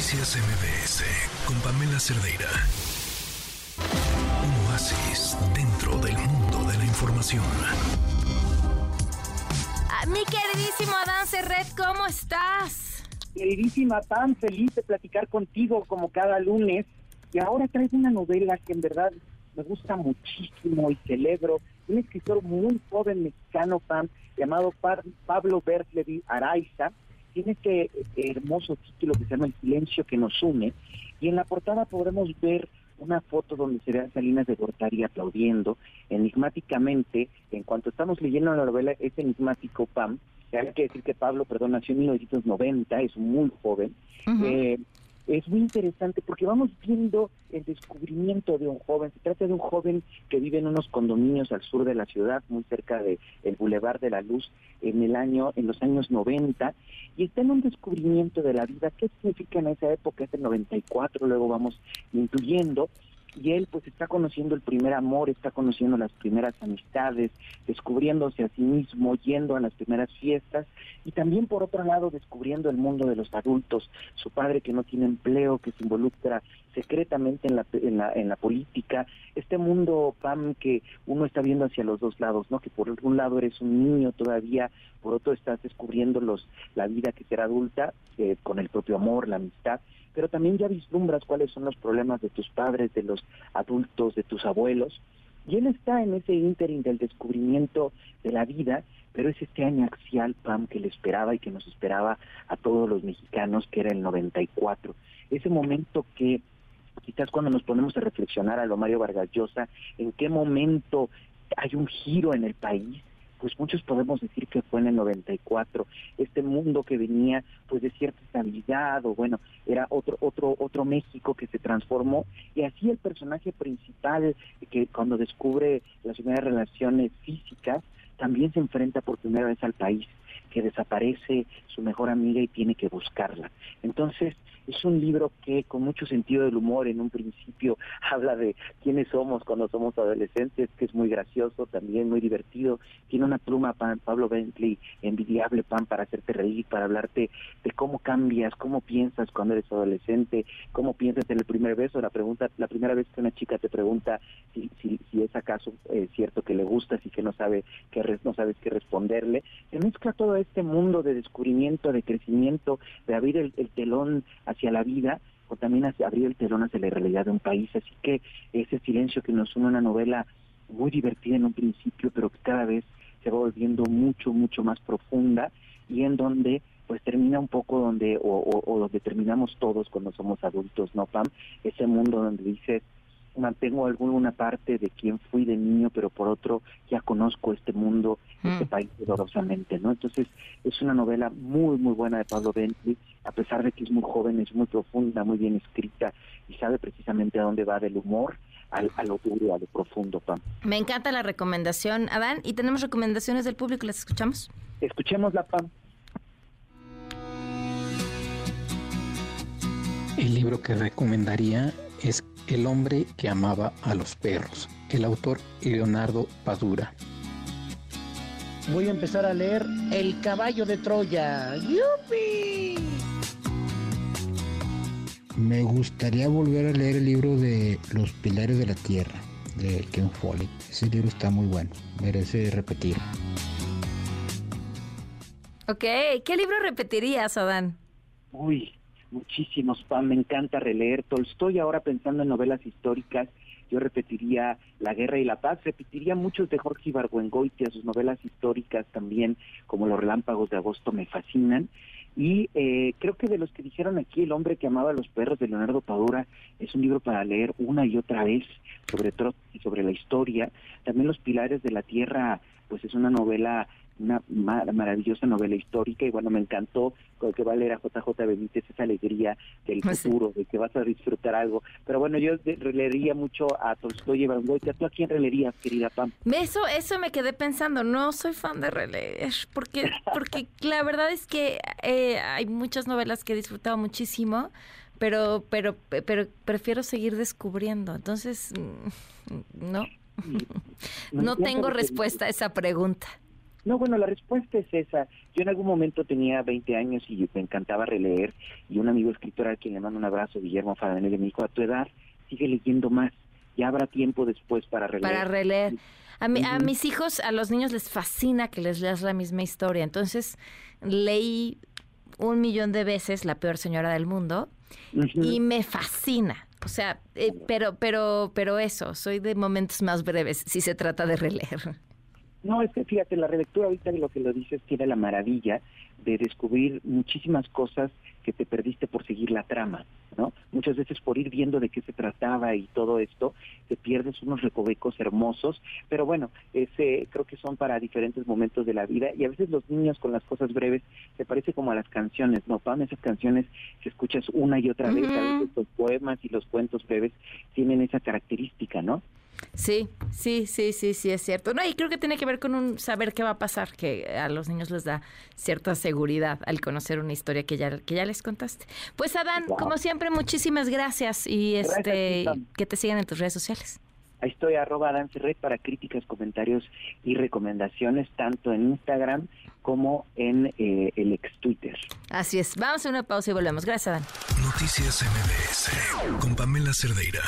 Noticias MBS con Pamela Cerdeira. Un oasis dentro del mundo de la información. Ah, mi queridísimo Adán Serret, ¿cómo estás? Queridísima, tan feliz de platicar contigo como cada lunes. Y ahora traes una novela que en verdad me gusta muchísimo y celebro. Un escritor muy joven mexicano, Pam, llamado Pablo Bertlevi Araiza. Tiene este hermoso título que se llama El silencio que nos une. Y en la portada podremos ver una foto donde se ve a Salinas de Gortari aplaudiendo enigmáticamente. En cuanto estamos leyendo la novela, es enigmático, Pam. Hay que decir que Pablo, perdón, nació en 1990, es muy joven es muy interesante porque vamos viendo el descubrimiento de un joven. Se trata de un joven que vive en unos condominios al sur de la ciudad, muy cerca de el Boulevard de la Luz, en el año, en los años 90, y está en un descubrimiento de la vida. ¿Qué significa en esa época? Es el 94, luego vamos incluyendo y él pues está conociendo el primer amor, está conociendo las primeras amistades, descubriéndose a sí mismo, yendo a las primeras fiestas y también por otro lado descubriendo el mundo de los adultos, su padre que no tiene empleo, que se involucra secretamente en la, en la, en la política, este mundo, Pam, que uno está viendo hacia los dos lados, ¿no? Que por un lado eres un niño todavía, por otro estás descubriendo los, la vida que será adulta, eh, con el propio amor, la amistad, pero también ya vislumbras cuáles son los problemas de tus padres, de los adultos, de tus abuelos. Y él está en ese ínterin del descubrimiento de la vida, pero es este año axial, Pam, que le esperaba y que nos esperaba a todos los mexicanos, que era el 94. Ese momento que quizás cuando nos ponemos a reflexionar a lo Mario Vargas Llosa, en qué momento hay un giro en el país, pues muchos podemos decir que fue en el 94, este mundo que venía pues de cierta estabilidad o bueno, era otro otro otro México que se transformó y así el personaje principal que cuando descubre las primeras relaciones físicas también se enfrenta por primera vez al país que desaparece su mejor amiga y tiene que buscarla. Entonces, es un libro que con mucho sentido del humor en un principio habla de quiénes somos cuando somos adolescentes, que es muy gracioso, también muy divertido. Tiene una pluma, Pablo Bentley, envidiable, Pan, para hacerte reír, para hablarte de cómo cambias, cómo piensas cuando eres adolescente, cómo piensas en el primer beso. La pregunta, la primera vez que una chica te pregunta si, si, si es acaso eh, cierto que le gustas y que no sabe que no sabes qué responderle. Se mezcla todo este mundo de descubrimiento, de crecimiento, de abrir el, telón hacia la vida, o también hacia abrir el telón hacia la realidad de un país. Así que ese silencio que nos une una novela muy divertida en un principio, pero que cada vez se va volviendo mucho, mucho más profunda y en donde pues termina un poco donde, o, o donde terminamos todos cuando somos adultos, ¿no, Pam? Ese mundo donde dices, mantengo alguna parte de quien fui de niño, pero por otro ya conozco este mundo, este mm. país dolorosamente, ¿no? Entonces es una novela muy, muy buena de Pablo Bentley, a pesar de que es muy joven, es muy profunda, muy bien escrita y sabe precisamente a dónde va del humor al, a lo duro, a lo profundo, Pam. Me encanta la recomendación, Adán, y tenemos recomendaciones del público, ¿las escuchamos? Escuchémosla, Pam. El libro que recomendaría es El hombre que amaba a los perros, el autor Leonardo Padura. Voy a empezar a leer El caballo de Troya. ¡Yupi! Me gustaría volver a leer el libro de Los Pilares de la Tierra, de Ken Foley. Ese libro está muy bueno, merece repetir. Ok, ¿qué libro repetirías, Adán? Uy, muchísimos, Pam, me encanta releer Tolstoy ahora pensando en novelas históricas, yo repetiría La Guerra y la Paz, repetiría muchos de Jorge Ibargüengoitia, sus novelas históricas también, como Los Relámpagos de Agosto, me fascinan. Y eh, creo que de los que dijeron aquí, El hombre que amaba a los perros de Leonardo Padura es un libro para leer una y otra vez sobre sobre la historia. También Los Pilares de la Tierra, pues es una novela una maravillosa novela histórica y bueno, me encantó con que va a leer a JJ Benítez esa alegría del pues futuro, de que vas a disfrutar algo. Pero bueno, yo releería mucho a Tolstoy y Goethe. ¿Tú a quién releerías, querida Pam? Eso, eso me quedé pensando. No soy fan de releer, porque, porque la verdad es que eh, hay muchas novelas que he disfrutado muchísimo, pero, pero, pero prefiero seguir descubriendo. Entonces, mm, no. No tengo respuesta a esa pregunta. No, bueno, la respuesta es esa. Yo en algún momento tenía 20 años y me encantaba releer y un amigo escritor al quien le mando un abrazo, Guillermo Fadanelli, me dijo, a tu edad sigue leyendo más, ya habrá tiempo después para releer. Para releer. A, mi, a mis hijos, a los niños les fascina que les leas la misma historia. Entonces, leí un millón de veces La peor señora del mundo y me fascina. O sea, eh, pero, pero, pero eso, soy de momentos más breves si se trata de releer. No, es que fíjate, la relectura ahorita de lo que lo dices tiene la maravilla de descubrir muchísimas cosas que te perdiste por seguir la trama, ¿no? Muchas veces por ir viendo de qué se trataba y todo esto, te pierdes unos recovecos hermosos, pero bueno, ese creo que son para diferentes momentos de la vida y a veces los niños con las cosas breves se parece como a las canciones, ¿no? Pam, esas canciones que escuchas una y otra vez, a veces los poemas y los cuentos breves tienen esa característica, ¿no? Sí, sí, sí, sí, sí, es cierto. No, y creo que tiene que ver con un saber qué va a pasar, que a los niños les da cierta seguridad al conocer una historia que ya, que ya les contaste. Pues Adán, como siempre, muchísimas gracias y este que te sigan en tus redes sociales. Ahí estoy, arroba Adán Ferret para críticas, comentarios y recomendaciones, tanto en Instagram como en eh, el ex Twitter. Así es. Vamos a una pausa y volvemos. Gracias, Adán. Noticias MBS con Pamela Cerdeira.